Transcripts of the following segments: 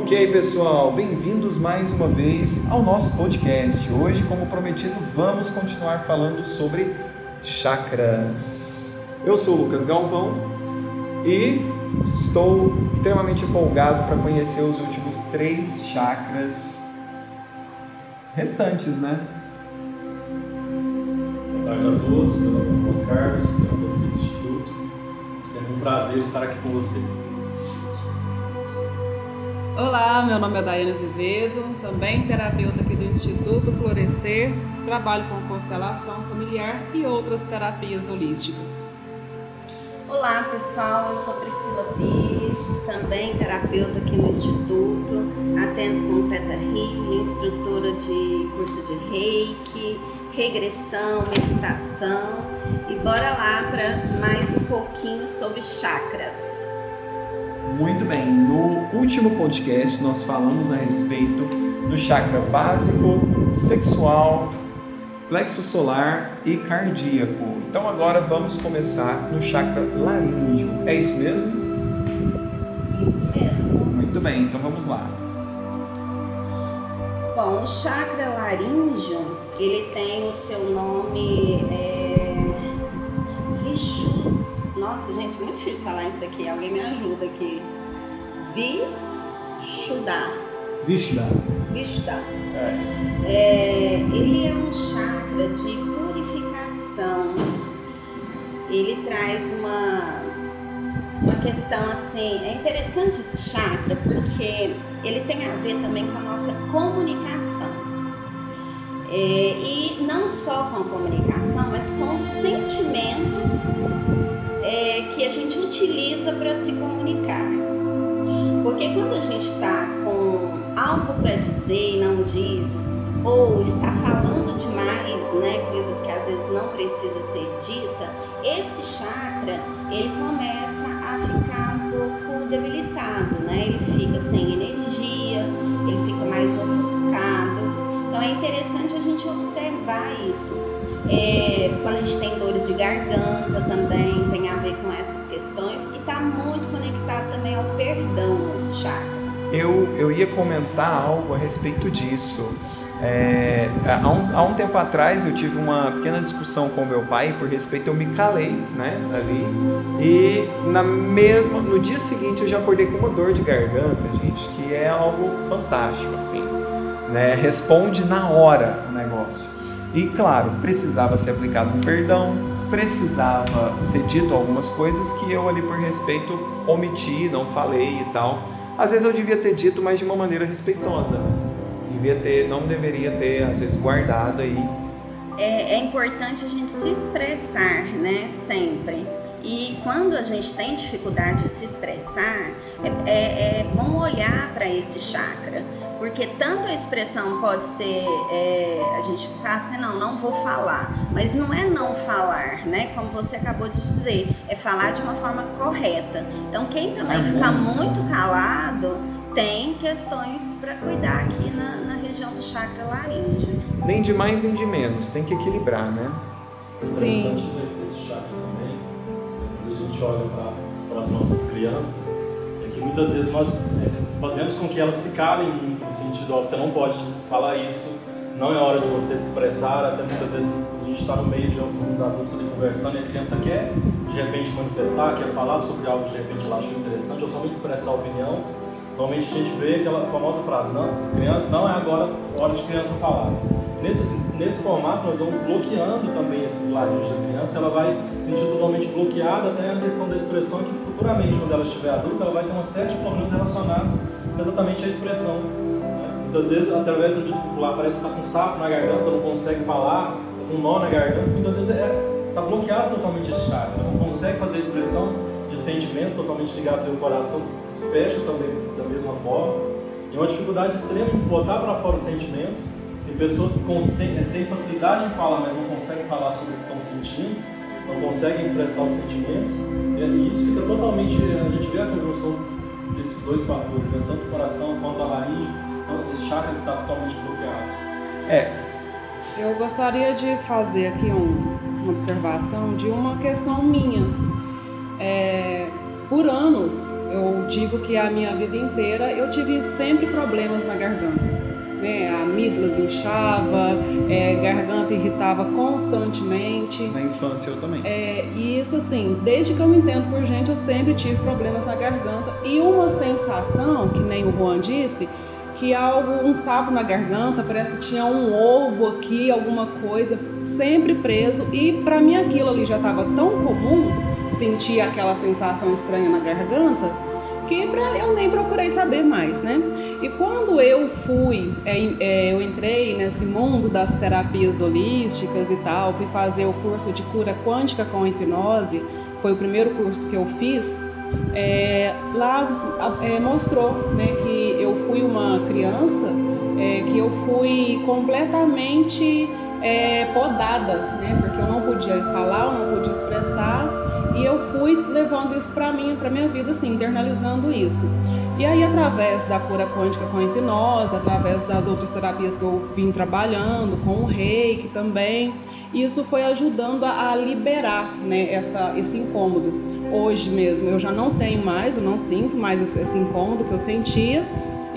Ok, pessoal, bem-vindos mais uma vez ao nosso podcast. Hoje, como prometido, vamos continuar falando sobre chakras. Eu sou o Lucas Galvão e estou extremamente empolgado para conhecer os últimos três chakras restantes, né? Boa tarde a todos, meu nome é Carlos, eu do Instituto. É sempre um prazer estar aqui com vocês. Olá, meu nome é Daiane Azevedo, também terapeuta aqui do Instituto Florescer, trabalho com constelação familiar e outras terapias holísticas. Olá pessoal, eu sou Priscila Pires, também terapeuta aqui no Instituto, atendo como Teta Healing, instrutora de curso de Reiki, regressão, meditação e bora lá para mais um pouquinho sobre chakras. Muito bem, no último podcast nós falamos a respeito do chakra básico, sexual, plexo solar e cardíaco. Então agora vamos começar no chakra laríngeo. É isso mesmo? Isso mesmo. Muito bem, então vamos lá. Bom, o chakra laríngeo, ele tem o seu nome é, Nossa, gente, muito difícil falar isso aqui. Alguém me ajuda aqui. Vishuddha. Vishda. Vishuddha. É. É, ele é um chakra de purificação. Ele traz uma, uma questão assim. É interessante esse chakra porque ele tem a ver também com a nossa comunicação. É, e não só com a comunicação, mas com os sentimentos é, que a gente utiliza para se comunicar. Porque quando a gente está com algo para dizer e não diz, ou está falando demais, né, coisas que às vezes não precisa ser dita, esse chakra ele começa a ficar um pouco debilitado, né? Ele fica sem energia, ele fica mais ofuscado. Então é interessante a gente observar isso. É, quando a gente tem dores de garganta também com essas questões e está muito conectado também ao perdão esse chakra. Eu, eu ia comentar algo a respeito disso. É, há, um, há um tempo atrás eu tive uma pequena discussão com meu pai por respeito, eu me calei, né, ali, e na mesma, no dia seguinte eu já acordei com uma dor de garganta, gente, que é algo fantástico, assim, né, responde na hora o negócio. E claro, precisava ser aplicado um perdão, precisava ser dito algumas coisas que eu ali por respeito omiti, não falei e tal. Às vezes eu devia ter dito, mas de uma maneira respeitosa. Devia ter, não deveria ter, às vezes, guardado aí. É, é importante a gente se expressar, né, sempre. E quando a gente tem dificuldade de se expressar, é, é, é bom olhar para esse chakra, porque tanto a expressão pode ser, é, a gente fala assim, não, não vou falar, mas não é não falar, né? Como você acabou de dizer, é falar de uma forma correta. Então, quem também fica Harmônica. muito calado tem questões para cuidar aqui na, na região do chakra laríngeo. Nem de mais nem de menos, tem que equilibrar, né? O interessante desse chakra também, quando a gente olha para as nossas crianças, é que muitas vezes nós é, fazemos com que elas se calem muito, no sentido, ó, você não pode falar isso, não é hora de você se expressar, até muitas vezes a gente está no meio de alguns adultos ali conversando e a criança quer de repente manifestar, quer falar sobre algo de repente ela achou interessante ou somente expressar a opinião. Normalmente a gente vê aquela famosa frase, não, criança, não é agora hora de criança falar. Nesse, nesse formato nós vamos bloqueando também esse laringe da criança, ela vai se sentir totalmente bloqueada até a questão da expressão que futuramente, quando ela estiver adulta, ela vai ter uma série de problemas relacionados exatamente à expressão. né? Muitas vezes, através do popular, parece que está com sapo na garganta, não consegue falar, está com um nó na garganta, muitas vezes está bloqueado totalmente esse chakra, não consegue fazer a expressão de sentimento totalmente ligado ao coração, se fecha também da mesma forma. E é uma dificuldade extrema em botar para fora os sentimentos. Pessoas que cons- têm, facilidade em falar, mas não conseguem falar sobre o que estão sentindo, não conseguem expressar os sentimentos. E e isso fica totalmente. A gente vê a conjunção desses dois fatores, né? tanto o coração quanto a laringe, então esse chakra que está totalmente bloqueado. É, Eu gostaria de fazer aqui um- uma observação de uma questão minha. É, por anos eu digo que a minha vida inteira eu tive sempre problemas na garganta. Né? A amígdalas inchava, é, garganta irritava constantemente. Na infância eu também. É, e isso assim, desde que eu me entendo por gente, eu sempre tive problemas na garganta. E uma sensação, que nem o Juan disse, que algo, um sapo na garganta, parece que tinha um ovo aqui, alguma coisa, sempre preso. E para mim aquilo ali já estava tão comum, sentir aquela sensação estranha na garganta, que pra, eu nem procurei saber mais, né? E quando eu fui, é, é, eu entrei nesse mundo das terapias holísticas e tal, fui fazer o curso de cura quântica com hipnose, foi o primeiro curso que eu fiz é, lá é, mostrou né, que eu fui uma criança é, que eu fui completamente é, podada, né, porque eu não podia falar, eu não podia expressar e eu fui levando isso para mim, para minha vida, assim, internalizando isso. E aí, através da cura quântica com a hipnose, através das outras terapias que eu vim trabalhando, com o reiki também, isso foi ajudando a, liberar né, essa, esse incômodo hoje mesmo eu já não tenho mais, eu não sinto mais esse, esse incômodo que eu sentia.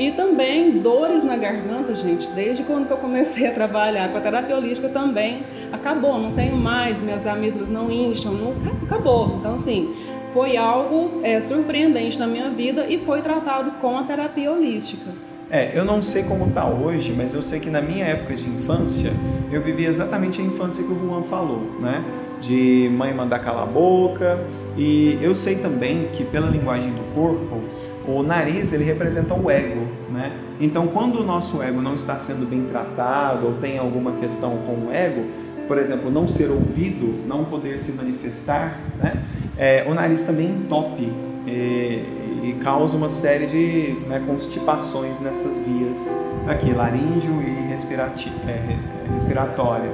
E também dores na garganta, gente, desde quando eu comecei a trabalhar com a terapia holística também acabou, não tenho mais, minhas amígdalas não incham, não, acabou. Então, assim, foi algo é, surpreendente na minha vida e foi tratado com a terapia holística. É, eu não sei como está hoje, mas eu sei que na minha época de infância, eu vivi exatamente a infância que o Juan falou, né? De mãe mandar calar a boca. E eu sei também que pela linguagem do corpo, o nariz ele representa o ego, né? Então, quando o nosso ego não está sendo bem tratado ou tem alguma questão com o ego, por exemplo, não ser ouvido, não poder se manifestar, né? É, o nariz também entope. É, e causa uma série de né, constipações nessas vias aqui, laríngeo e é, respiratória.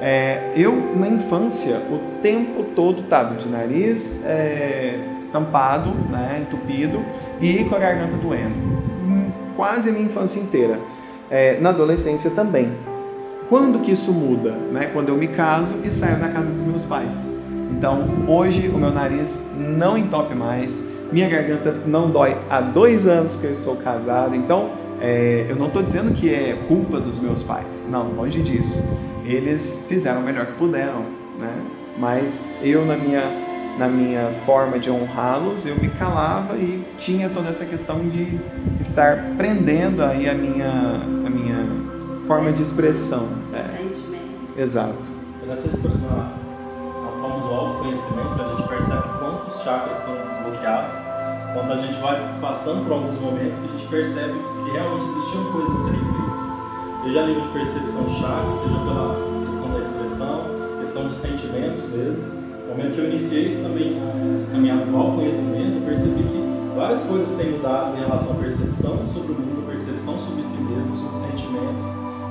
É, eu, na infância, o tempo todo estava de nariz é, tampado, né, entupido e com a garganta doendo. Hum, quase a minha infância inteira. É, na adolescência também. Quando que isso muda? Né? Quando eu me caso e saio da casa dos meus pais. Então, hoje o meu nariz não entope mais, minha garganta não dói há dois anos que eu estou casado, então é, eu não estou dizendo que é culpa dos meus pais, não, longe disso. Eles fizeram o melhor que puderam, né? Mas eu na minha na minha forma de honrá-los, eu me calava e tinha toda essa questão de estar prendendo aí a minha a minha forma de expressão. É. Exato. Nessa na, na forma do autoconhecimento, a gente percebe que quantos chakras são desbloqueados quando a gente vai passando por alguns momentos que a gente percebe que realmente existiam coisas a serem feitas. Seja a nível de percepção de chakras, seja pela questão da expressão, questão de sentimentos mesmo. Momento que eu iniciei também essa caminhada do autoconhecimento, eu percebi que várias coisas têm mudado em relação à percepção sobre o mundo, percepção sobre si mesmo, sobre sentimentos,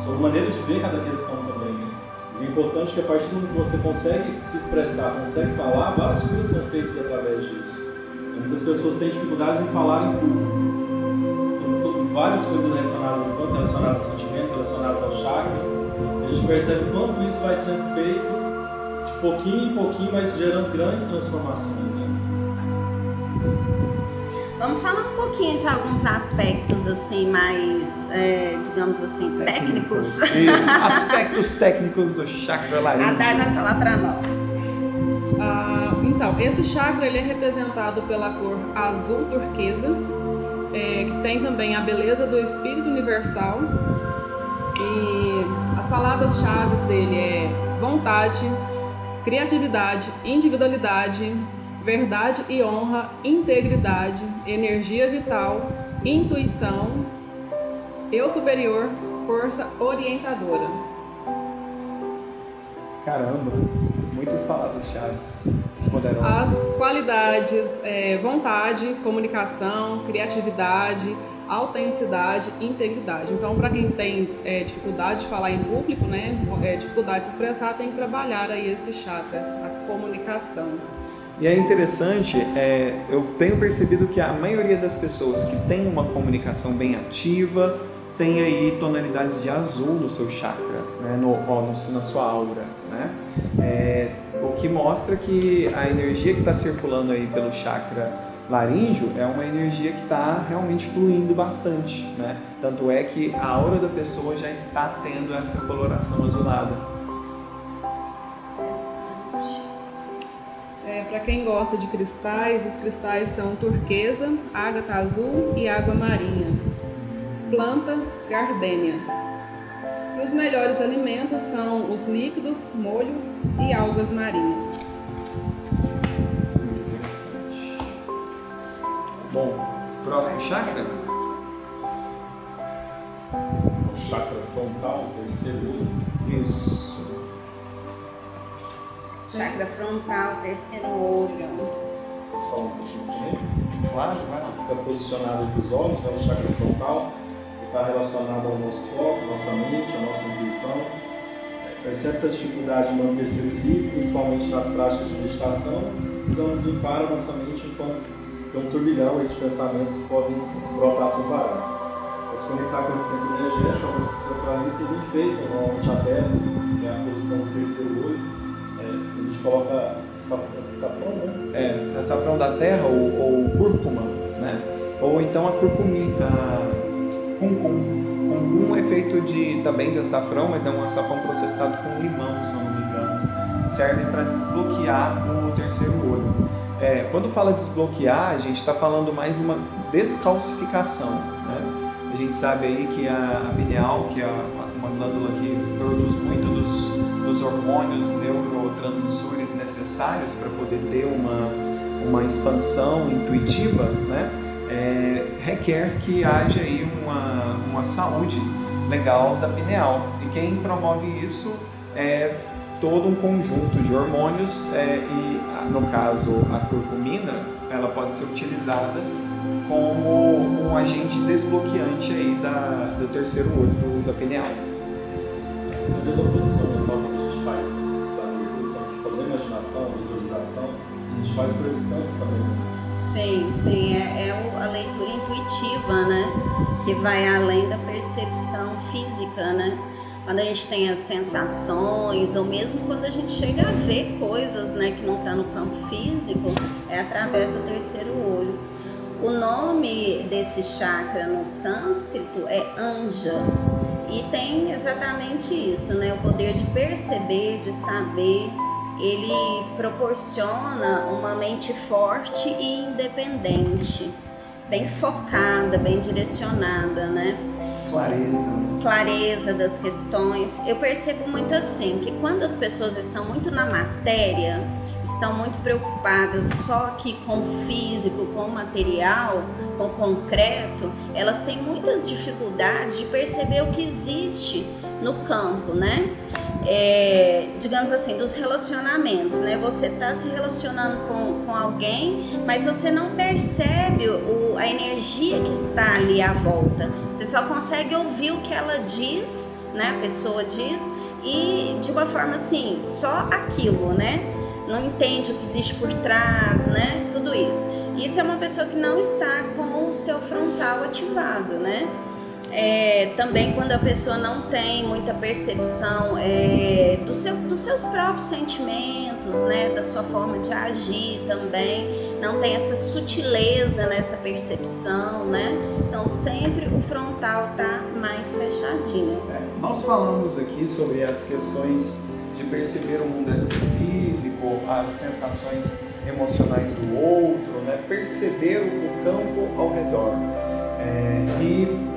sobre a maneira de ver cada questão também. O importante é que a partir do momento que você consegue se expressar, consegue falar, várias coisas são feitas através disso. Muitas pessoas têm dificuldades em falar em público. Então, várias coisas relacionadas à infância, relacionadas a sentimento, relacionadas aos chakras. A gente percebe quanto isso vai sendo feito pouquinho em pouquinho, mas gerando grandes transformações. Né? Vamos falar um pouquinho de alguns aspectos assim mais, é, digamos assim, técnicos. técnicos. Isso, aspectos técnicos do chakra laríngeo. A Dai vai falar para nós. Ah, então, esse chakra ele é representado pela cor azul turquesa, é, que tem também a beleza do espírito universal. E as palavras-chave dele é vontade, criatividade, individualidade, verdade e honra, integridade, energia vital, intuição, eu superior, força orientadora. Caramba, muitas palavras-chave poderosas. As qualidades, é, vontade, comunicação, criatividade, autenticidade e integridade. Então, para quem tem é, dificuldade de falar em público, né, é, dificuldade de se expressar, tem que trabalhar aí esse chakra, a comunicação. E é interessante, é, eu tenho percebido que a maioria das pessoas que tem uma comunicação bem ativa tem aí tonalidades de azul no seu chakra, né, no, no, na sua aura, né? É, o que mostra que a energia que está circulando aí pelo chakra laríngeo é uma energia que está realmente fluindo bastante, né? Tanto é que a aura da pessoa já está tendo essa coloração azulada. É, Para quem gosta de cristais, os cristais são turquesa, ágata azul e água marinha. Planta, gardênia. E os melhores alimentos são os líquidos, molhos e algas marinhas. Bom, próximo chakra? O chakra frontal, o terceiro olho. Isso. Chakra frontal, terceiro olho. Posso falar um pouquinho também? Claro, lá. Fica posicionado entre os olhos, né, o chakra frontal, que está relacionado ao nosso foco, nossa mente, a nossa intuição. É, Percebe-se a dificuldade de manter seu equilíbrio, principalmente nas práticas de meditação. Precisamos limpar a nossa mente enquanto tem um turbilhão aí de pensamentos que podem brotar sem parar. Para se conectar com esse centro energético, alguns espiritualistas enfeitam normalmente a décima, que é a posição do terceiro olho. É, a gente coloca saf- safrão, né? É, açafrão da terra ou, ou cúrcuma, né? Ou então a curcumi, a cuncum. Cuncum é feito de, também de açafrão, mas é um açafrão processado com limão, se eu não me engano. Serve para desbloquear o terceiro olho. É, quando fala desbloquear, a gente está falando mais de uma descalcificação, né? A gente sabe aí que a, pineal, que é uma glândula que produz muito dos, dos hormônios neurotransmissores necessários para poder ter uma, uma expansão intuitiva, né? É, requer que haja aí uma, uma saúde legal da pineal. E quem promove isso é todo um conjunto de hormônios é, e, a- no caso, a curcumina, ela pode ser utilizada como um agente desbloqueante aí da, do terceiro olho do, da pineal. Na mesma posição mental que a gente faz da leitura, quando a gente faz a imaginação, a visualização, a gente faz por esse campo também. Sim, sim, é, é a leitura intuitiva, né? Que vai além da percepção física, né? Quando a gente tem as sensações, ou mesmo quando a gente chega a ver coisas, né, que não está no campo físico, é através do terceiro olho. O nome desse chakra no sânscrito é Anja. E tem exatamente isso, né? O poder de perceber, de saber. Ele proporciona uma mente forte e independente, bem focada, bem direcionada, né? Clareza. clareza das questões. Eu percebo muito assim, que quando as pessoas estão muito na matéria, estão muito preocupadas só aqui com o físico, com o material, com o concreto, elas têm muitas dificuldades de perceber o que existe no campo, né? É, digamos assim, dos relacionamentos, né? Você está se relacionando com, com alguém, mas você não percebe o, a energia que está ali à volta. Você só consegue ouvir o que ela diz, né? A pessoa diz, e de uma forma assim, só aquilo, né? Não entende o que existe por trás, né? Tudo isso. Isso é uma pessoa que não está com o seu frontal ativado, né? É, também quando a pessoa não tem muita percepção é, do seu, dos seus próprios sentimentos, né, da sua forma de agir também, não tem essa sutileza nessa percepção, né? Então sempre o frontal tá mais fechadinho. É, nós falamos aqui sobre as questões de perceber o mundo extrafísico, as sensações emocionais do outro, né? perceber o campo ao redor. É, e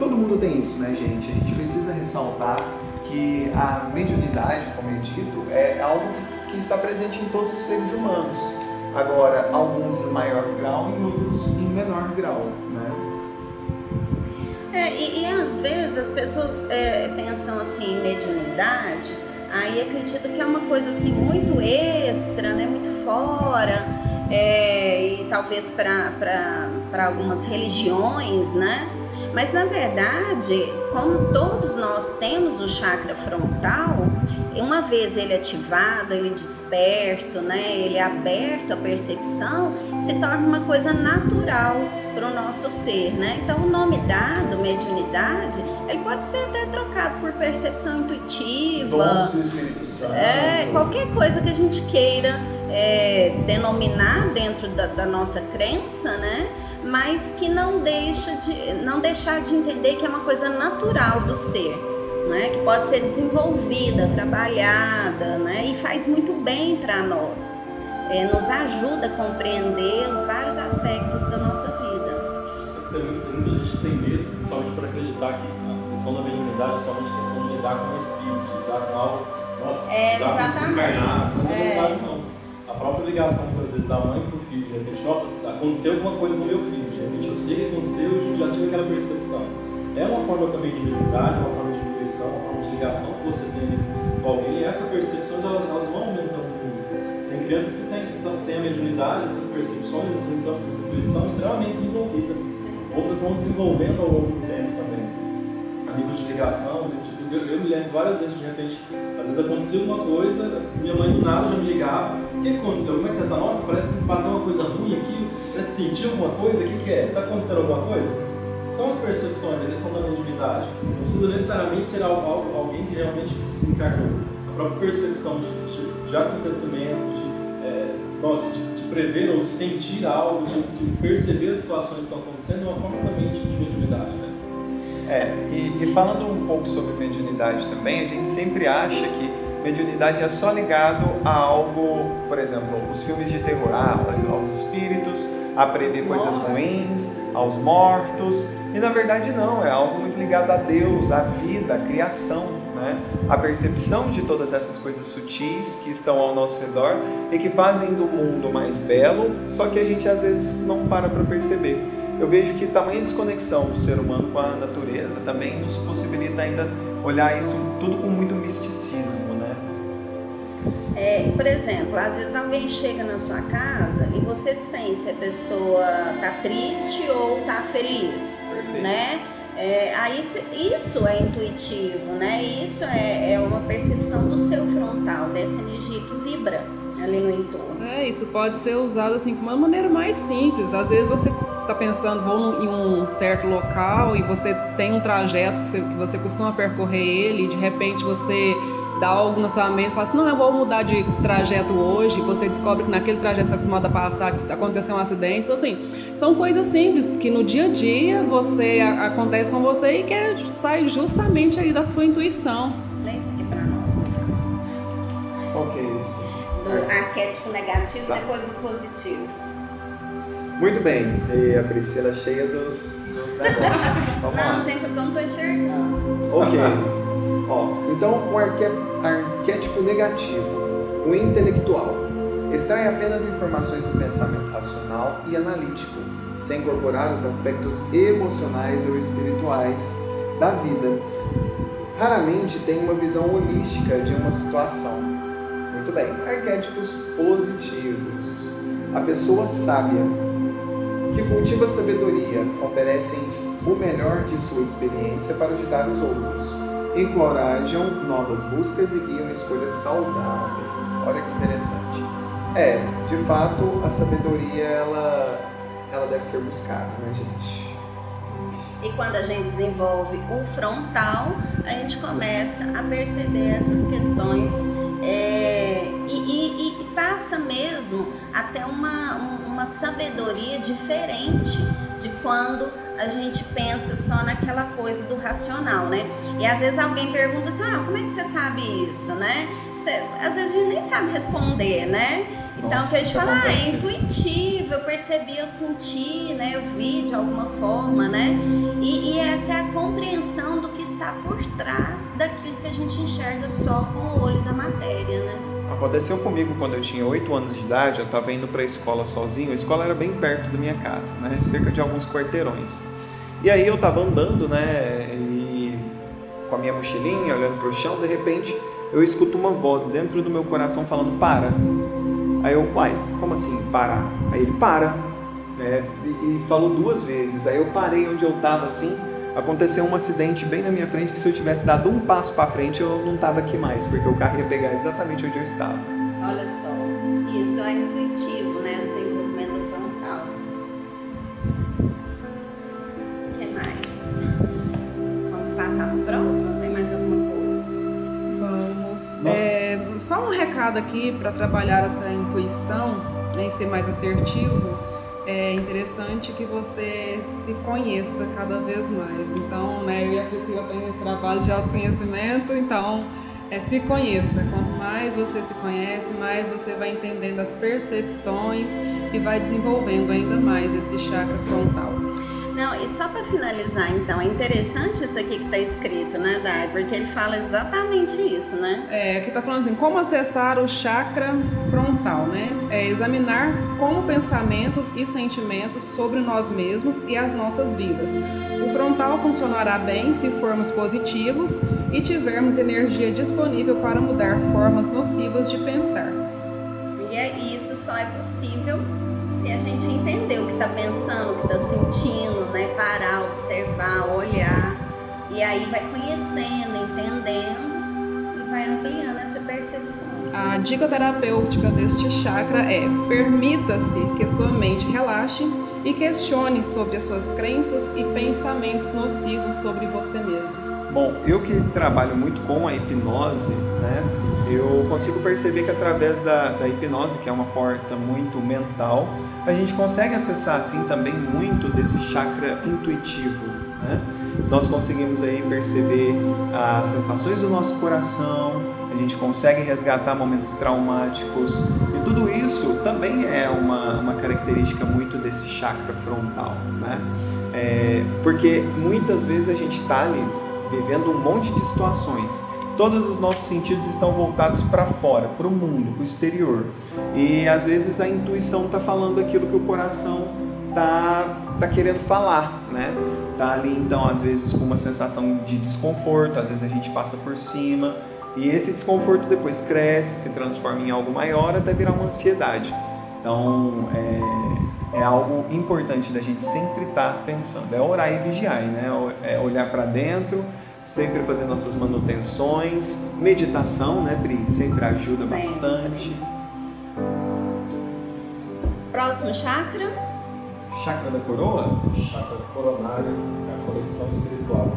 todo mundo tem isso, né, gente? A gente precisa ressaltar que a mediunidade, como é dito, é algo que, que está presente em todos os seres humanos. Agora, alguns em maior grau e outros em menor grau, né? É, e, e às vezes as pessoas é, pensam assim em mediunidade, aí acreditam que é uma coisa assim muito extra, né, muito fora, é, e talvez para algumas religiões, né? Mas na verdade, como todos nós temos o chakra frontal, uma vez ele ativado, ele desperto, né, ele aberto à percepção, se torna uma coisa natural para o nosso ser, né? Então o nome dado, mediunidade, ele pode ser até trocado por percepção intuitiva, Dons do Espírito Santo. é, qualquer coisa que a gente queira é, denominar dentro da, da, nossa crença, né? Mas que não deixa de não deixar de entender que é uma coisa natural do ser, né? Que pode ser desenvolvida, trabalhada, né? E faz muito bem para nós. É, nos ajuda a compreender os vários aspectos da nossa vida. Tem, tem muita gente que tem medo, principalmente por acreditar que a questão da mediunidade é somente questão de lidar com o espírito, de lidar com algo, nossa, é, encarnado, mas é. A própria ligação, muitas vezes, da mãe para o filho, de repente, nossa, aconteceu alguma coisa com meu filho, de repente eu sei que aconteceu, eu já tive aquela percepção. É uma forma também de mediunidade, uma forma de intuição, uma forma de ligação que você tem com alguém, e essas percepções elas, elas vão aumentando muito. Tem crianças que têm, então, têm a mediunidade, essas percepções, essa então, intuição extremamente desenvolvida. Outras vão desenvolvendo ao longo do tempo também. Amigos de ligação, de eu, eu, me lembro várias vezes, de repente, às vezes acontecia uma coisa, minha mãe do nada já me ligava, o que aconteceu? Como é que você está? Nossa, parece que bateu uma coisa ruim aqui, parece sentir alguma coisa, o que, que é? Está acontecendo alguma coisa? São as percepções, a questão da mediunidade. Não precisa necessariamente ser alguém que realmente desencarnou. A própria percepção de, de, de acontecimento, de, é, nossa, de, de, prever ou sentir algo, de, perceber as situações que estão acontecendo, é uma forma também de mediunidade. Né? É, e, e, falando um pouco sobre mediunidade também, a gente sempre acha que mediunidade é só ligado a algo, por exemplo, os filmes de terror, ah, aos espíritos, a prever coisas ruins, aos mortos, e na verdade não, é algo muito ligado a Deus, à vida, à criação, né? a percepção de todas essas coisas sutis que estão ao nosso redor e que fazem do mundo mais belo, só que a gente às vezes não para para perceber eu vejo que tamanha desconexão do ser humano com a natureza também nos possibilita ainda olhar isso tudo com muito misticismo? É, por exemplo, às vezes alguém chega na sua casa e você sente se a pessoa tá triste ou tá feliz, Perfeito. né? É, aí isso é intuitivo, né? Isso é, é uma percepção do seu frontal, dessa energia que vibra ali no entorno. É, isso pode ser usado assim de uma maneira mais simples. Às vezes você está pensando, vou em um certo local e você tem um trajeto que você, que você costuma percorrer ele, e de repente você dá algo na sua mente e fala assim, não, eu vou mudar de trajeto hoje, você descobre que naquele trajeto você está acostumado a passar, aconteceu um acidente. Então, assim, são coisas simples que no dia a dia você acontece com você e que é, sai justamente aí da sua intuição. Lê isso aqui para nós. Qual que é esse? Do arquétipo negativo tá. depois do positivo. Muito bem, e a Priscila cheia dos, dos negócios. Vamos não, lá. gente, eu não estou enxergando. Ok. Ó, então, um arquétipo negativo, o intelectual, extrai apenas informações do pensamento racional e analítico, sem incorporar os aspectos emocionais ou espirituais da vida. Raramente tem uma visão holística de uma situação. Muito bem, arquétipos positivos. A pessoa sábia que cultiva sabedoria, oferecem o melhor de sua experiência para ajudar os outros, encorajam novas buscas e guiam escolhas saudáveis. Olha que interessante. É, de fato, a sabedoria ela, ela deve ser buscada, né, gente? E quando a gente desenvolve o frontal, a gente começa a perceber essas questões é, e, e, e, passa mesmo até uma, uma sabedoria diferente de quando a gente pensa só naquela coisa do racional, né? E às vezes alguém pergunta assim, ah, como é que você sabe isso, né? Você, às vezes a gente nem sabe responder, né? Então, Nossa, que a gente fala, ah, é intuitivo, eu percebi, eu senti, né? Eu vi de alguma forma, né? E, e, essa é a compreensão do que está por trás daquilo que a gente enxerga só com o olho da matéria, né? Aconteceu comigo quando eu tinha 8 anos de idade, eu estava indo para a escola sozinho, a escola era bem perto da minha casa, né? Cerca de alguns quarteirões. E aí eu estava andando, né? E com a minha mochilinha, olhando para o chão, de repente eu escuto uma voz dentro do meu coração falando: para Aí eu, uai, como assim parar? Aí ele para, né? E, e falou duas vezes. Aí eu parei onde eu estava assim. Aconteceu um acidente bem na minha frente que se eu tivesse dado um passo para frente eu não estava aqui mais, porque o carro ia pegar exatamente onde eu estava. Olha só, isso é intuitivo, né? O desenvolvimento frontal. O que mais? Vamos passar para o próximo? Tem mais alguma coisa? Vamos. É, só um recado aqui para trabalhar essa intuição né, e ser mais assertivo. É interessante que você se conheça cada vez mais. Então, né, eu e a Priscila temos esse trabalho de autoconhecimento, então é se conheça. Quanto mais você se conhece, mais você vai entendendo as percepções e vai desenvolvendo ainda mais esse chakra frontal. Não, e só para finalizar, então, é interessante isso aqui que está escrito, né, Dai? Porque ele fala exatamente isso, né? É, aqui está falando assim, como acessar o chakra frontal, né? É examinar como pensamentos e sentimentos sobre nós mesmos e as nossas vidas. O frontal funcionará bem se formos positivos e tivermos energia disponível para mudar formas nocivas de pensar. E é, isso só é possível se a gente entender o que está pensando, o que está sentindo, né? Parar, observar, olhar. E aí vai conhecendo, entendendo e vai ampliando essa percepção. A dica terapêutica deste chakra é: permita-se que sua mente relaxe e questione sobre as suas crenças e pensamentos nocivos sobre você mesmo. Bom, eu que trabalho muito com a hipnose, né, eu consigo perceber que através da, da hipnose, que é uma porta muito mental, a gente consegue acessar assim também muito desse chakra intuitivo. Né? Nós conseguimos aí perceber as sensações do nosso coração, a gente consegue resgatar momentos traumáticos e tudo isso também é uma, uma característica muito desse chakra frontal, né? É, porque muitas vezes a gente está ali vivendo um monte de situações. Todos os nossos sentidos estão voltados para fora, para o mundo, para o exterior. E às vezes a intuição está falando aquilo que o coração está tá querendo falar, né? Tá ali então às vezes com uma sensação de desconforto, às vezes a gente passa por cima e esse desconforto depois cresce, se transforma em algo maior até virar uma ansiedade. Então é, é algo importante da gente sempre estar tá pensando, é orar e vigiar, né? É olhar para dentro sempre fazer nossas manutenções, meditação, né, Bri? Sempre ajuda bastante. Próximo chakra? Chakra da coroa? O chakra coronário, que é a conexão espiritual.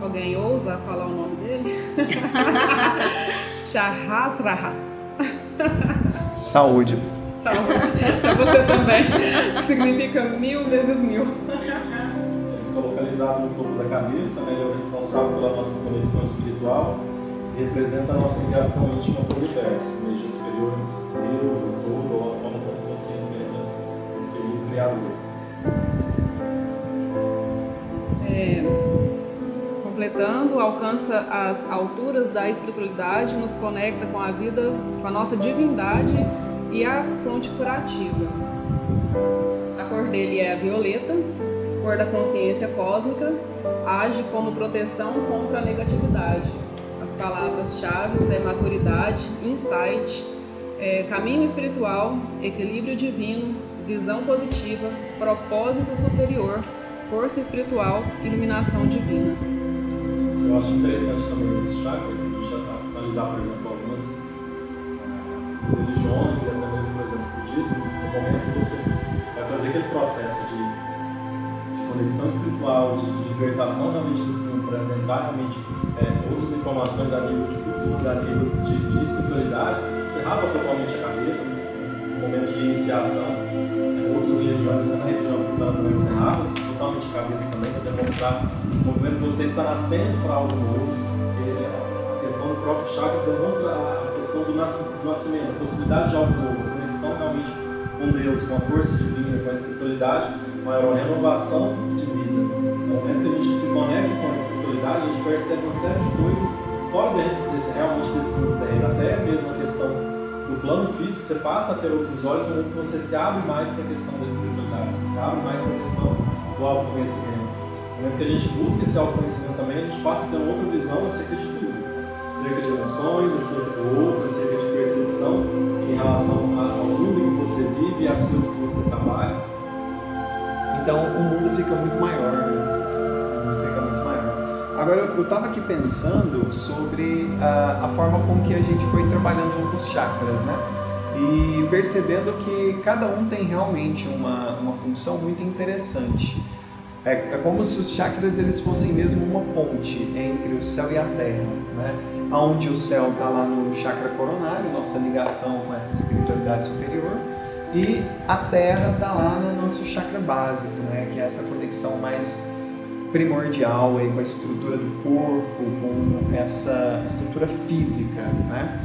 Alguém ousa falar o nome dele? Shahasraha. Saúde. Saúde. Para você também. Significa mil vezes mil fica localizado no topo da cabeça, né? ele é o responsável pela nossa conexão espiritual e representa a nossa ligação íntima com o universo, o eixo superior, o todo, ou a forma como você entenda esse Criador. É, completando, alcança as alturas da espiritualidade, nos conecta com a vida, com a nossa divindade e a fonte curativa. A cor dele é a violeta, cor da consciência cósmica, age como proteção contra a negatividade. As palavras-chave é maturidade, insight, é, caminho espiritual, equilíbrio divino, visão positiva, propósito superior, força espiritual, iluminação divina. Eu acho interessante também nesses chakras, a gente analisar, por exemplo, uh, religiões e até mesmo, por exemplo, o budismo, no momento que você vai fazer aquele processo de conexão espiritual, de, de libertação realmente desse mundo, para entrar realmente é, outras informações a nível de cultura, a nível de, de espiritualidade, você rapa totalmente a cabeça, no momento de iniciação. É, outras religiões, até na religião africana também, você rapa totalmente a cabeça também, para demonstrar esse movimento você está nascendo para algo novo. a questão do próprio chakra demonstra a questão do nascimento, a possibilidade de algo novo, a conexão realmente com Deus, com a força divina, com a espiritualidade maior renovação de vida. No momento que a gente se conecta com a espiritualidade, a gente percebe uma série de coisas fora desse, realmente desse mundo terreno, até mesmo a questão do plano físico, você passa a ter outros olhos no momento que você se abre mais para a questão da espiritualidade, se abre mais para a questão do autoconhecimento. No momento que a gente busca esse autoconhecimento também, a gente passa a ter uma outra visão de tudo. Acerca de emoções, acerca do outro, acerca de percepção em relação ao mundo em que você vive e às coisas que você trabalha. Então o mundo fica muito maior, né? O mundo fica muito maior. Agora eu estava aqui pensando sobre a, a forma como que a gente foi trabalhando os chakras, né? E percebendo que cada um tem realmente uma, uma função muito interessante. É, é como se os chakras eles fossem mesmo uma ponte entre o céu e a terra, né? Onde o céu está lá no chakra coronário, nossa ligação com essa espiritualidade superior, e a terra está lá no nosso chakra básico, né? Que é essa conexão mais primordial aí com a estrutura do corpo, com essa estrutura física, né?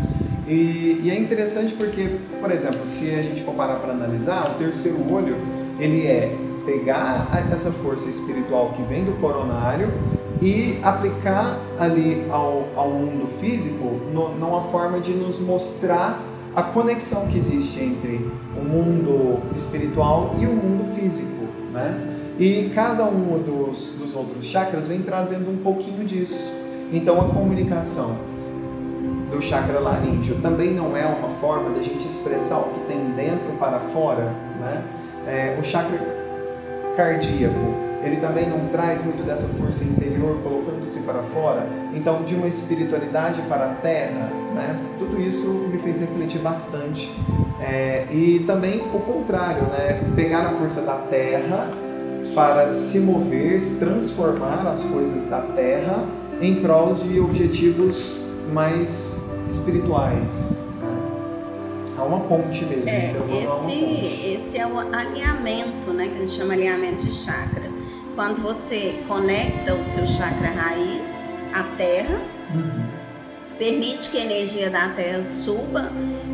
E, e, é interessante porque, por exemplo, se a gente for parar para analisar, o terceiro olho ele é pegar essa força espiritual que vem do coronário e aplicar ali ao, ao mundo físico no, numa forma de nos mostrar a conexão que existe entre o mundo espiritual e o mundo físico, né? E cada um dos, dos outros chakras vem trazendo um pouquinho disso. Então a comunicação do chakra laríngeo também não é uma forma da gente expressar o que tem dentro para fora, né? É, o chakra cardíaco, ele também não traz muito dessa força interior colocando-se para fora. Então, de uma espiritualidade para a terra, né? Tudo isso me fez refletir bastante. É, e também o contrário, né? Pegar a força da terra para se mover, se transformar as coisas da terra em prol de objetivos mais espirituais, Há uma ponte mesmo, é, esse, esse, esse é o alinhamento, né, que a gente chama alinhamento de chakra. Quando você conecta o seu chakra raiz à terra, uhum. permite que a energia da terra suba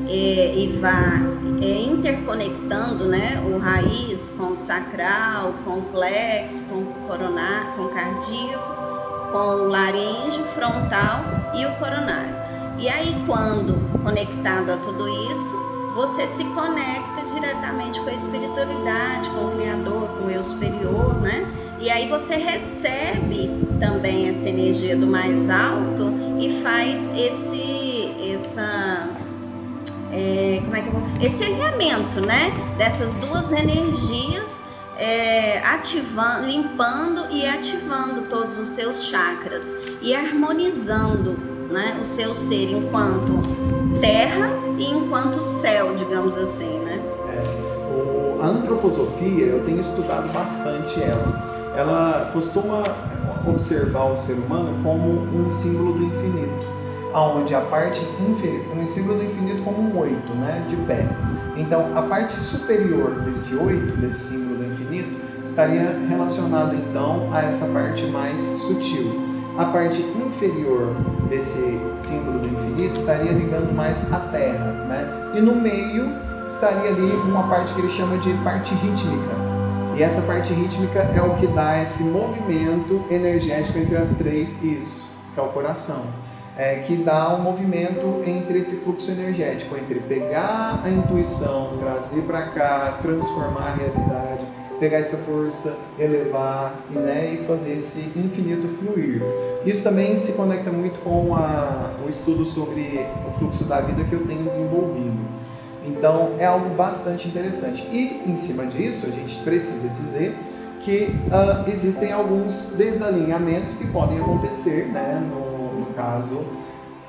é, e vá é, interconectando né, o raiz com o sacral, com o plexo, com o coronário, com o cardíaco, com o laríngeo, frontal e o coronário. E aí, quando conectado a tudo isso, você se conecta diretamente com a espiritualidade, com o Criador, com o eu superior, né? E aí você recebe também essa energia do mais alto e faz esse, essa, é, como é que eu vou, esse alinhamento, né? Dessas duas energias é, ativando, limpando e ativando todos os seus chakras e harmonizando né, o seu ser enquanto terra e enquanto céu, digamos assim, né? É, o, a antroposofia, eu tenho estudado bastante ela. Ela costuma observar o ser humano como um símbolo do infinito, aonde a parte inferior, um símbolo do infinito como um oito, né, de pé. Então, a parte superior desse oito, desse símbolo do infinito, estaria relacionado então a essa parte mais sutil a parte inferior desse símbolo do infinito estaria ligando mais à Terra, né? E no meio estaria ali uma parte que ele chama de parte rítmica. E essa parte rítmica é o que dá esse movimento energético entre as três, isso, que é o coração. É, que dá um movimento entre esse fluxo energético, entre pegar a intuição, trazer para cá, transformar a realidade, pegar essa força, elevar né, e fazer esse infinito fluir. Isso também se conecta muito com a, o estudo sobre o fluxo da vida que eu tenho desenvolvido. Então é algo bastante interessante. E em cima disso, a gente precisa dizer que uh, existem alguns desalinhamentos que podem acontecer, né, no, no caso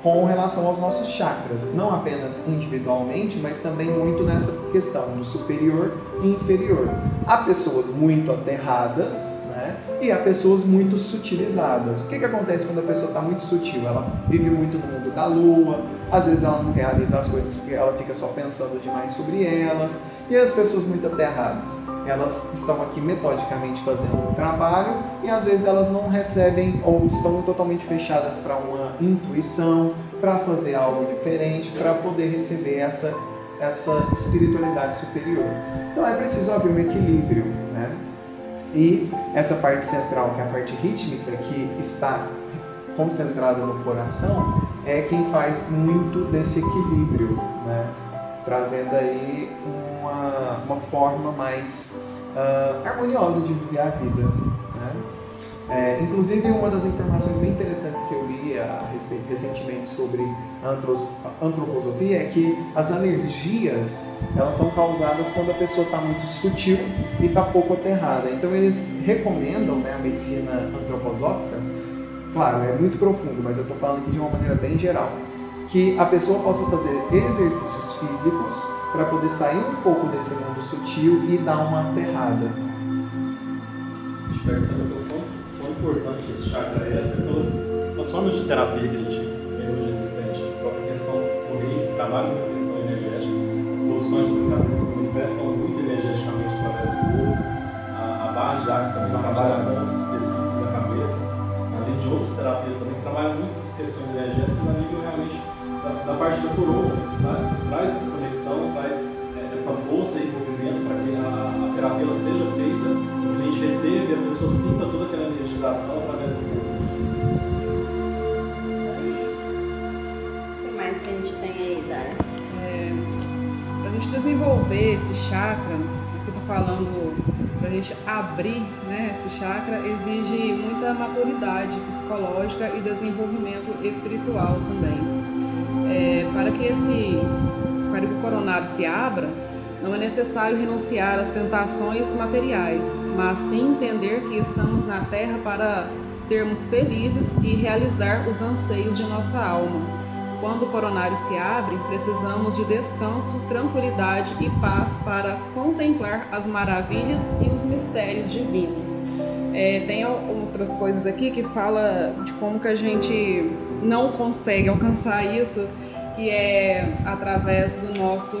com relação aos nossos chakras, não apenas individualmente, mas também muito nessa questão do superior e inferior. Há pessoas muito aterradas, né? E há pessoas muito sutilizadas. O que, que acontece quando a pessoa está muito sutil? Ela vive muito no mundo da lua, às vezes ela não realiza as coisas porque ela fica só pensando demais sobre elas. E as pessoas muito aterradas, elas estão aqui metodicamente fazendo um trabalho e às vezes elas não recebem ou estão totalmente fechadas para uma intuição, para fazer algo diferente, para poder receber essa, essa espiritualidade superior. Então é preciso haver um equilíbrio, né? E essa parte central, que é a parte rítmica, que está concentrada no coração, é quem faz muito desse equilíbrio, né? trazendo aí uma, uma forma mais uh, harmoniosa de viver a vida. É, inclusive, uma das informações bem interessantes que eu li a respeito recentemente sobre a antroposofia é que as alergias elas são causadas quando a pessoa está muito sutil e está pouco aterrada. Então, eles recomendam né, a medicina antroposófica, claro, é muito profundo, mas eu estou falando aqui de uma maneira bem geral que a pessoa possa fazer exercícios físicos para poder sair um pouco desse mundo sutil e dar uma aterrada. a gente importante esse chakra é, até pelas, formas de terapia que a gente vê hoje existente. A própria questão do rei, que trabalha com a questão energética, as posições a cabeça manifestam muito energeticamente através do corpo. A, a barra de Ares também trabalha com pontos específicos da cabeça, além de outras terapias também que trabalham muitas questões energéticas a nível realmente da, da parte da coroa, né? traz essa conexão, traz essa força e movimento para que a, a terapia seja feita, o cliente receba e a pessoa sinta toda aquela energização através do corpo. O que mais que a gente tem aí, Dara? É, para a gente desenvolver esse chakra, aqui estou falando para a gente abrir né, esse chakra, exige muita maturidade psicológica e desenvolvimento espiritual também. É, para que esse para que o coronário se abra, não é necessário renunciar às tentações materiais, mas sim entender que estamos na Terra para sermos felizes e realizar os anseios de nossa alma. Quando o coronário se abre, precisamos de descanso, tranquilidade e paz para contemplar as maravilhas e os mistérios divinos. É, tem outras coisas aqui que fala de como que a gente não consegue alcançar isso, que é através do nosso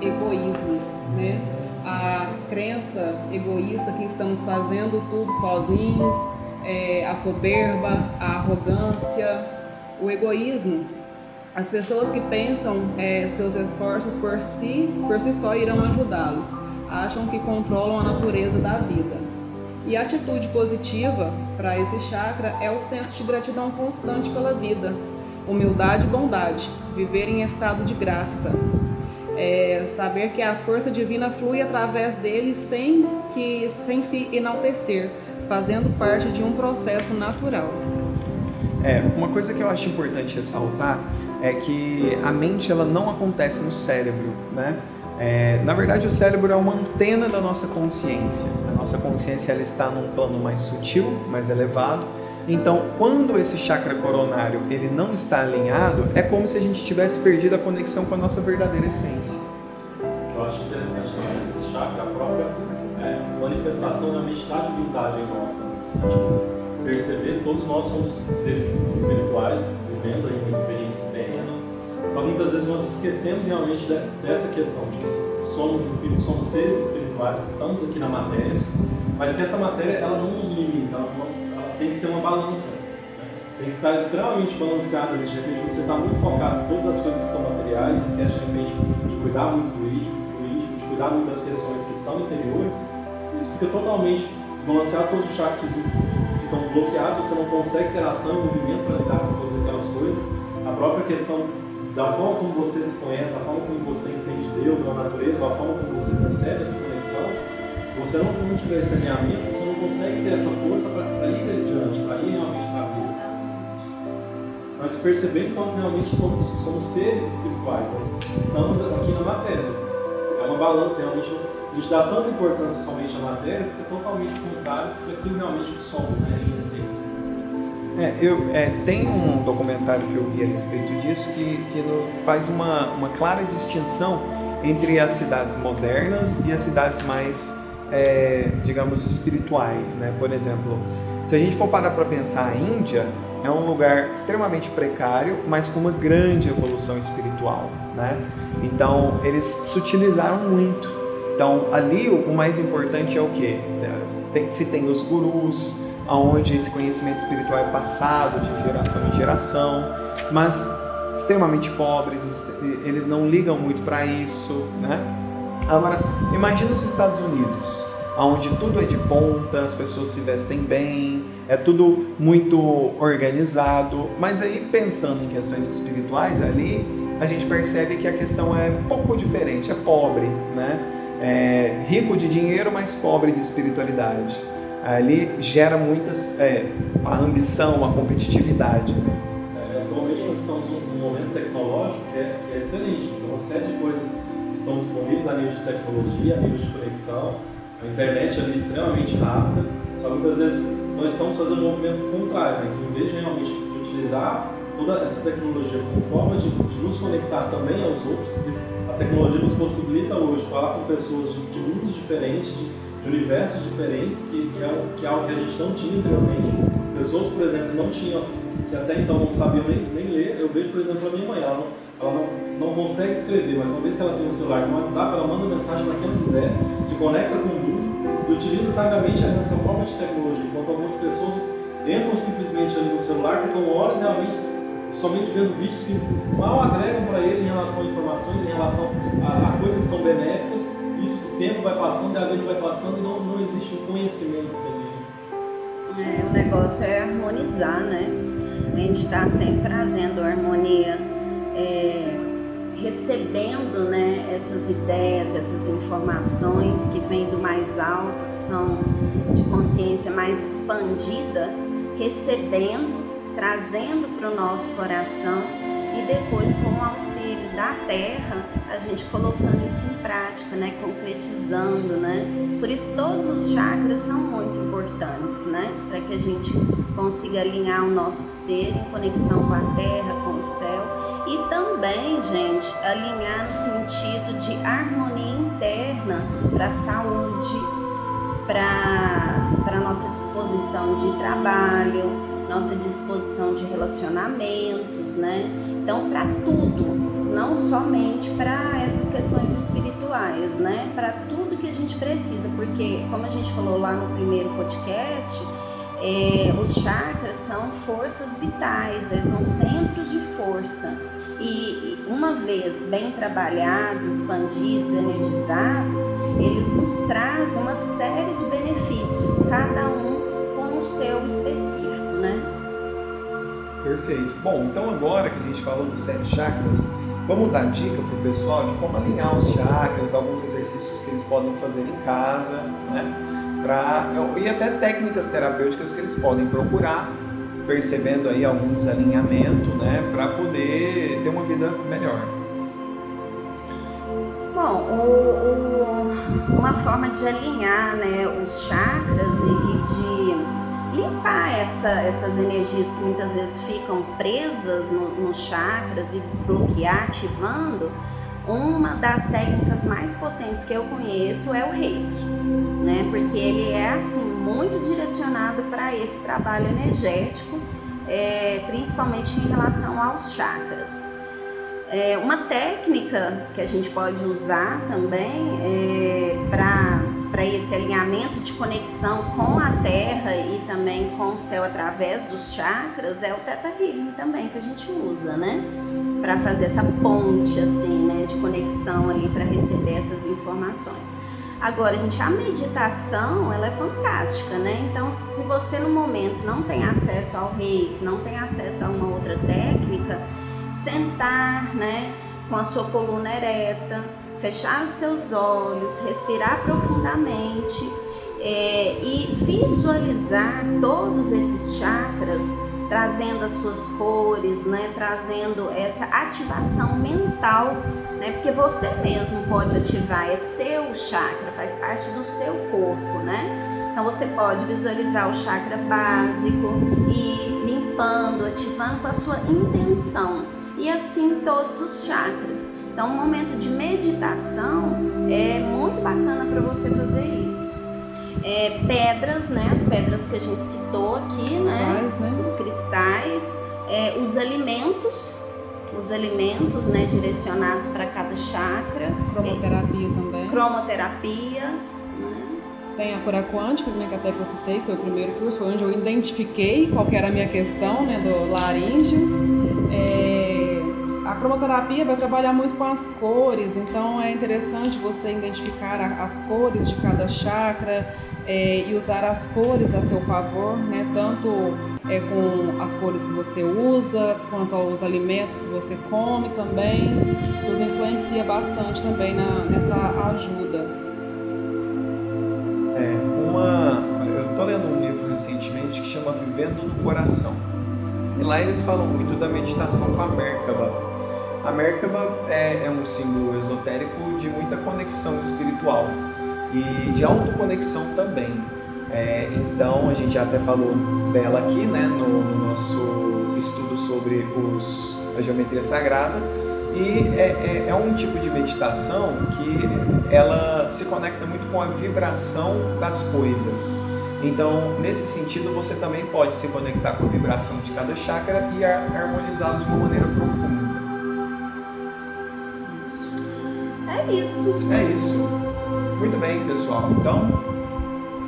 egoísmo, né? A crença egoísta que estamos fazendo tudo sozinhos, é, a soberba, a arrogância, o egoísmo. As pessoas que pensam é, seus esforços por si, por si só irão ajudá-los, acham que controlam a natureza da vida. E a atitude positiva para esse chakra é o senso de gratidão constante pela vida, humildade e bondade, viver em estado de graça, é saber que a força divina flui através dele sem que sem se enaltecer, fazendo parte de um processo natural. É, uma coisa que eu acho importante ressaltar é que a mente ela não acontece no cérebro, né? É, na verdade, o cérebro é uma antena da nossa consciência. A nossa consciência ela está num plano mais sutil, mais elevado, então, quando esse chakra coronário ele não está alinhado, é como se a gente tivesse perdido a conexão com a nossa verdadeira essência. Eu acho interessante também esse chakra, a própria é, manifestação da mente da divindade em nós também. Se a gente perceber, todos nós somos seres espirituais, vivendo aí uma experiência terrena. Só que muitas vezes nós esquecemos realmente dessa questão de que somos espíritos, somos seres espirituais que estamos aqui na matéria, mas que essa matéria ela não nos limita, ela não tem que ser uma balança. Né? Tem que estar extremamente balanceada. De repente você está muito focado em todas as coisas que são materiais, esquece de repente de cuidar muito do íntimo, do íntimo, de cuidar muito das questões que são interiores. Isso fica totalmente desbalanceado, todos os chakras ficam bloqueados, você não consegue ter ação e movimento para lidar com todas aquelas coisas. A própria questão da forma como você se conhece, da forma como você entende Deus, a natureza, a forma como você concebe essa conexão, se você não, não tiver esse alinhamento, você não consegue ter essa força para ir adiante, para ir realmente para a vida. Nós percebemos quanto realmente somos, somos seres espirituais, nós estamos aqui na matéria. É uma balança, realmente, se a gente dá tanta importância somente à matéria, fica totalmente contrário daquilo realmente que somos, né, em essência. É, eu, é, tem um documentário que eu vi a respeito disso que, que faz uma, uma clara distinção entre as cidades modernas e as cidades mais é, digamos, espirituais. Né? Por exemplo, se a gente for parar para pensar, a Índia é um lugar extremamente precário, mas com uma grande evolução espiritual. Né? Então, eles se utilizaram muito. Então, ali o mais importante é o que? Se tem os gurus, onde esse conhecimento espiritual é passado de geração em geração, mas extremamente pobres, eles não ligam muito para isso, né? Agora, imagina os Estados Unidos, onde tudo é de ponta, as pessoas se vestem bem, é tudo muito organizado, mas aí pensando em questões espirituais ali, a gente percebe que a questão é pouco diferente, é pobre, né? É rico de dinheiro, mas pobre de espiritualidade. Ali gera muitas é, a ambição, a competitividade. É, atualmente nós estamos num momento tecnológico que é, que é excelente, tem uma série de coisas estão disponíveis a nível de tecnologia, a nível de conexão. A internet ali é extremamente rápida, só que muitas vezes nós estamos fazendo um movimento contrário, né? que em vez de realmente de utilizar toda essa tecnologia como forma de, de, nos conectar também aos outros, porque a tecnologia nos possibilita hoje falar com pessoas de, de mundos diferentes, de, de universos diferentes, que, que, é, que é algo que a gente não tinha anteriormente. Pessoas, por exemplo, que não tinham, que até então não sabiam nem, nem ler, eu vejo, por exemplo, a minha mãe, ela não, ela não, não consegue escrever, mas uma vez que ela tem um celular, tem um WhatsApp, ela manda mensagem para quem ela quiser, se conecta com o mundo e utiliza sabiamente essa forma de tecnologia, enquanto algumas pessoas entram simplesmente ali no celular, ficam horas realmente somente vendo vídeos que mal agregam para ele em relação a informações, em relação a, a coisas que são benéficas. O tempo vai passando, a vida vai passando e não, não existe um conhecimento dele. É, o negócio é harmonizar, né? A gente está sempre trazendo harmonia, é, recebendo né, essas ideias, essas informações que vêm do mais alto, que são de consciência mais expandida, recebendo trazendo para o nosso coração e depois com o auxílio da terra, a gente colocando isso em prática, né, concretizando, né? Por isso todos os chakras são muito importantes, né, para que a gente consiga alinhar o nosso ser em conexão com a terra, com o céu e também, gente, alinhar no sentido de harmonia interna para a saúde, para a nossa disposição de trabalho, nossa disposição de relacionamentos, né? Então, para tudo, não somente para essas questões espirituais, né? Para tudo que a gente precisa, porque, como a gente falou lá no primeiro podcast, é, os chakras são forças vitais, eles são centros de força. E uma vez bem trabalhados, expandidos, energizados, eles nos trazem uma série de benefícios, cada um Perfeito. Bom, então agora que a gente falou dos sete chakras, vamos dar dica para o pessoal de como alinhar os chakras, alguns exercícios que eles podem fazer em casa, né? Pra, e até técnicas terapêuticas que eles podem procurar, percebendo aí algum desalinhamento, né? Para poder ter uma vida melhor. Bom, o, o, uma forma de alinhar né, os chakras e de limpar essa, essas energias que muitas vezes ficam presas nos no chakras e desbloquear, ativando, uma das técnicas mais potentes que eu conheço é o reiki, né? Porque ele é assim muito direcionado para esse trabalho energético, é, principalmente em relação aos chakras. É, uma técnica que a gente pode usar também é, para esse alinhamento de conexão com a Terra e também com o céu através dos chakras é o Theta Healing também que a gente usa, né? Para fazer essa ponte assim, né, de conexão ali para receber essas informações. Agora, gente, a meditação, ela é fantástica, né? Então, se você no momento não tem acesso ao reiki, não tem acesso a uma outra técnica, sentar, né, com a sua coluna ereta, fechar os seus olhos, respirar profundamente é, e visualizar todos esses chakras trazendo as suas cores, né, trazendo essa ativação mental, né, porque você mesmo pode ativar, é seu chakra, faz parte do seu corpo, né? Então você pode visualizar o chakra básico e limpando, ativando com a sua intenção e assim todos os chakras. Então, um momento de meditação é muito bacana para você fazer isso. É, pedras, né? As pedras que a gente citou aqui, né? né? Os cristais, é, os alimentos, os alimentos, né? Direcionados para cada chakra. Cromoterapia é, também. Cromoterapia. Né? Tem a cura quântica, né, que até que eu citei, foi o primeiro curso, onde eu identifiquei qual era a minha questão, né, do laríngeo. A cromoterapia vai trabalhar muito com as cores, então é interessante você identificar as cores de cada chakra é, e usar as cores a seu favor, né? tanto é, com as cores que você usa, quanto aos alimentos que você come também. Tudo influencia bastante também na, nessa ajuda. É, uma, eu estou lendo um livro recentemente que chama Vivendo no Coração. E lá eles falam muito da meditação com a Merkaba. A Merkaba é, é um símbolo esotérico de muita conexão espiritual e de autoconexão também. É, então, a gente já até falou dela aqui né, no, no nosso estudo sobre os, a geometria sagrada. E é, é, é, um tipo de meditação que ela se conecta muito com a vibração das coisas. Então, nesse sentido, você também pode se conectar com a vibração de cada chakra e harmonizá-los de uma maneira profunda. É isso. É isso. Muito bem, pessoal. Então,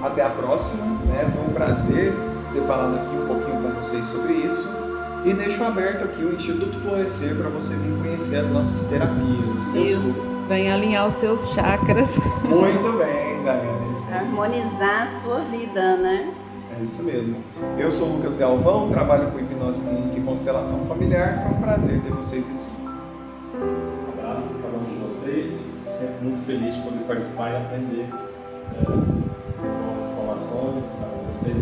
até a próxima. Né? Foi um prazer ter falado aqui um pouquinho com vocês sobre isso. E deixo aberto aqui o Instituto Florescer para você vir conhecer as nossas terapias. Isso. Vem alinhar os seus chakras. Muito bem, Daiane. Harmonizar a sua vida, né? É isso mesmo. Eu sou o Lucas Galvão, trabalho com hipnose clínica e constelação familiar. Foi um prazer ter vocês aqui. Um abraço para cada um de vocês. Sempre muito feliz de poder participar e aprender é, novas informações, estar com vocês.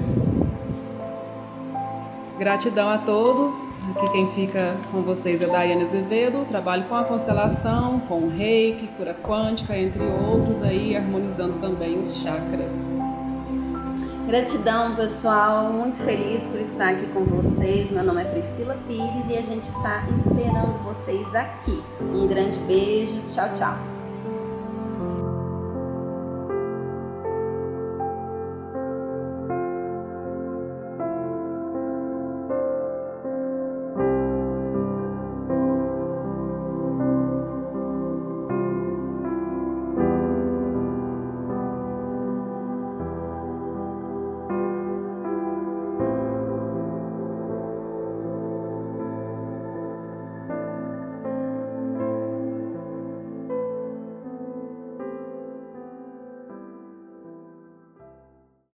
Gratidão a todos. Aqui quem fica com vocês é Daiane Azevedo. Trabalho com a constelação, com reiki, cura quântica, entre outros, aí harmonizando também os chakras. Gratidão, pessoal. Muito feliz por estar aqui com vocês. Meu nome é Priscila Pires e a gente está esperando vocês aqui. Um grande beijo. Tchau, tchau.